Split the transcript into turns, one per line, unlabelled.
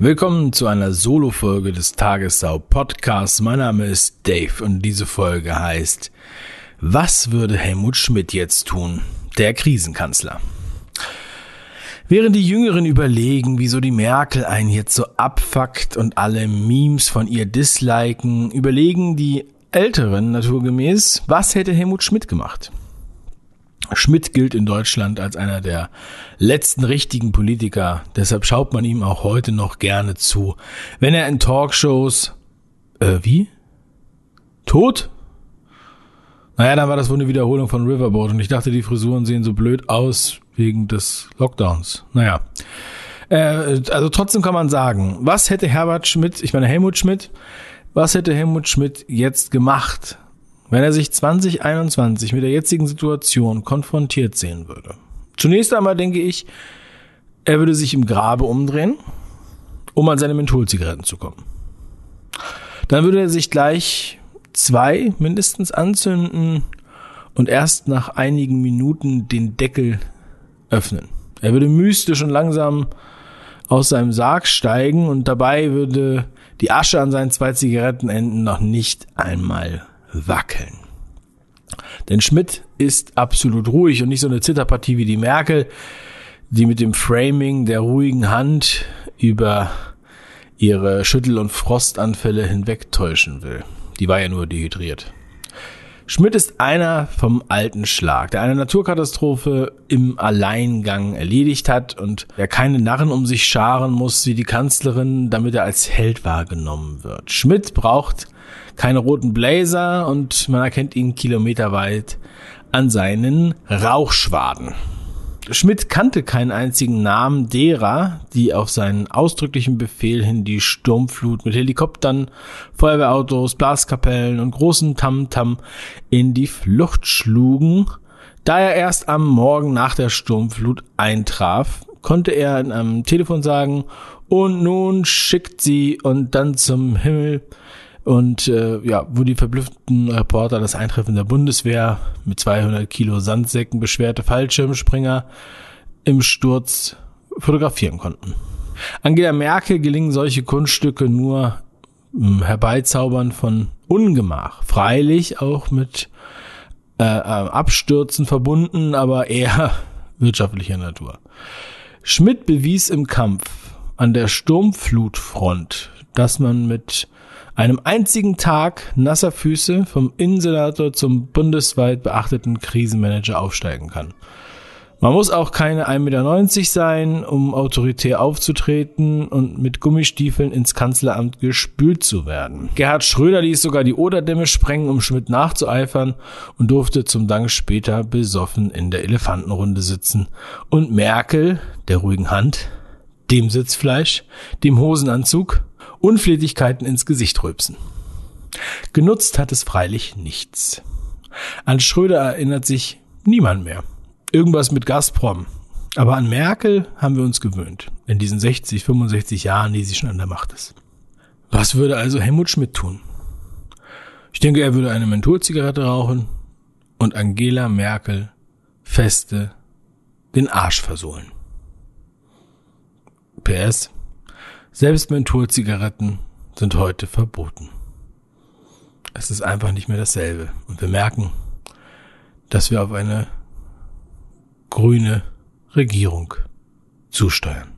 Willkommen zu einer Solo-Folge des Tagessau Podcasts. Mein Name ist Dave und diese Folge heißt Was würde Helmut Schmidt jetzt tun? Der Krisenkanzler. Während die Jüngeren überlegen, wieso die Merkel einen jetzt so abfuckt und alle Memes von ihr disliken, überlegen die Älteren naturgemäß, was hätte Helmut Schmidt gemacht? Schmidt gilt in Deutschland als einer der letzten richtigen Politiker. Deshalb schaut man ihm auch heute noch gerne zu. Wenn er in Talkshows, äh, wie? Tot? Naja, dann war das wohl eine Wiederholung von Riverboat und ich dachte, die Frisuren sehen so blöd aus wegen des Lockdowns. Naja. Äh, also trotzdem kann man sagen, was hätte Herbert Schmidt, ich meine Helmut Schmidt, was hätte Helmut Schmidt jetzt gemacht, wenn er sich 2021 mit der jetzigen Situation konfrontiert sehen würde. Zunächst einmal denke ich, er würde sich im Grabe umdrehen, um an seine Mentholzigaretten zu kommen. Dann würde er sich gleich zwei mindestens anzünden und erst nach einigen Minuten den Deckel öffnen. Er würde mystisch und langsam aus seinem Sarg steigen und dabei würde die Asche an seinen zwei Zigarettenenden noch nicht einmal wackeln. Denn Schmidt ist absolut ruhig und nicht so eine Zitterpartie wie die Merkel, die mit dem Framing der ruhigen Hand über ihre Schüttel- und Frostanfälle hinwegtäuschen will. Die war ja nur dehydriert. Schmidt ist einer vom alten Schlag, der eine Naturkatastrophe im Alleingang erledigt hat und der keine Narren um sich scharen muss wie die Kanzlerin, damit er als Held wahrgenommen wird. Schmidt braucht keine roten Blazer und man erkennt ihn kilometerweit an seinen Rauchschwaden. Schmidt kannte keinen einzigen Namen derer, die auf seinen ausdrücklichen Befehl hin die Sturmflut mit Helikoptern, Feuerwehrautos, Blaskapellen und großen Tamtam -Tam in die Flucht schlugen. Da er erst am Morgen nach der Sturmflut eintraf, konnte er in einem Telefon sagen, und nun schickt sie und dann zum Himmel und äh, ja, wo die verblüfften Reporter das Eintreffen der Bundeswehr mit 200 Kilo Sandsäcken beschwerte Fallschirmspringer im Sturz fotografieren konnten. Angela Merkel gelingen solche Kunststücke nur im Herbeizaubern von Ungemach. Freilich auch mit äh, äh Abstürzen verbunden, aber eher wirtschaftlicher Natur. Schmidt bewies im Kampf an der Sturmflutfront, dass man mit einem einzigen Tag nasser Füße vom Innensenator zum bundesweit beachteten Krisenmanager aufsteigen kann. Man muss auch keine 1,90 Meter sein, um autoritär aufzutreten und mit Gummistiefeln ins Kanzleramt gespült zu werden. Gerhard Schröder ließ sogar die Oderdämme sprengen, um Schmidt nachzueifern und durfte zum Dank später besoffen in der Elefantenrunde sitzen. Und Merkel, der ruhigen Hand, dem Sitzfleisch, dem Hosenanzug Unflätigkeiten ins Gesicht rülpsen. Genutzt hat es freilich nichts. An Schröder erinnert sich niemand mehr. Irgendwas mit Gazprom. Aber an Merkel haben wir uns gewöhnt. In diesen 60, 65 Jahren, die sie schon an der Macht ist. Was würde also Helmut Schmidt tun? Ich denke, er würde eine Mentholzigarette rauchen und Angela Merkel feste den Arsch versohlen. PS selbst Mentholzigaretten sind heute verboten. Es ist einfach nicht mehr dasselbe. Und wir merken, dass wir auf eine grüne Regierung zusteuern.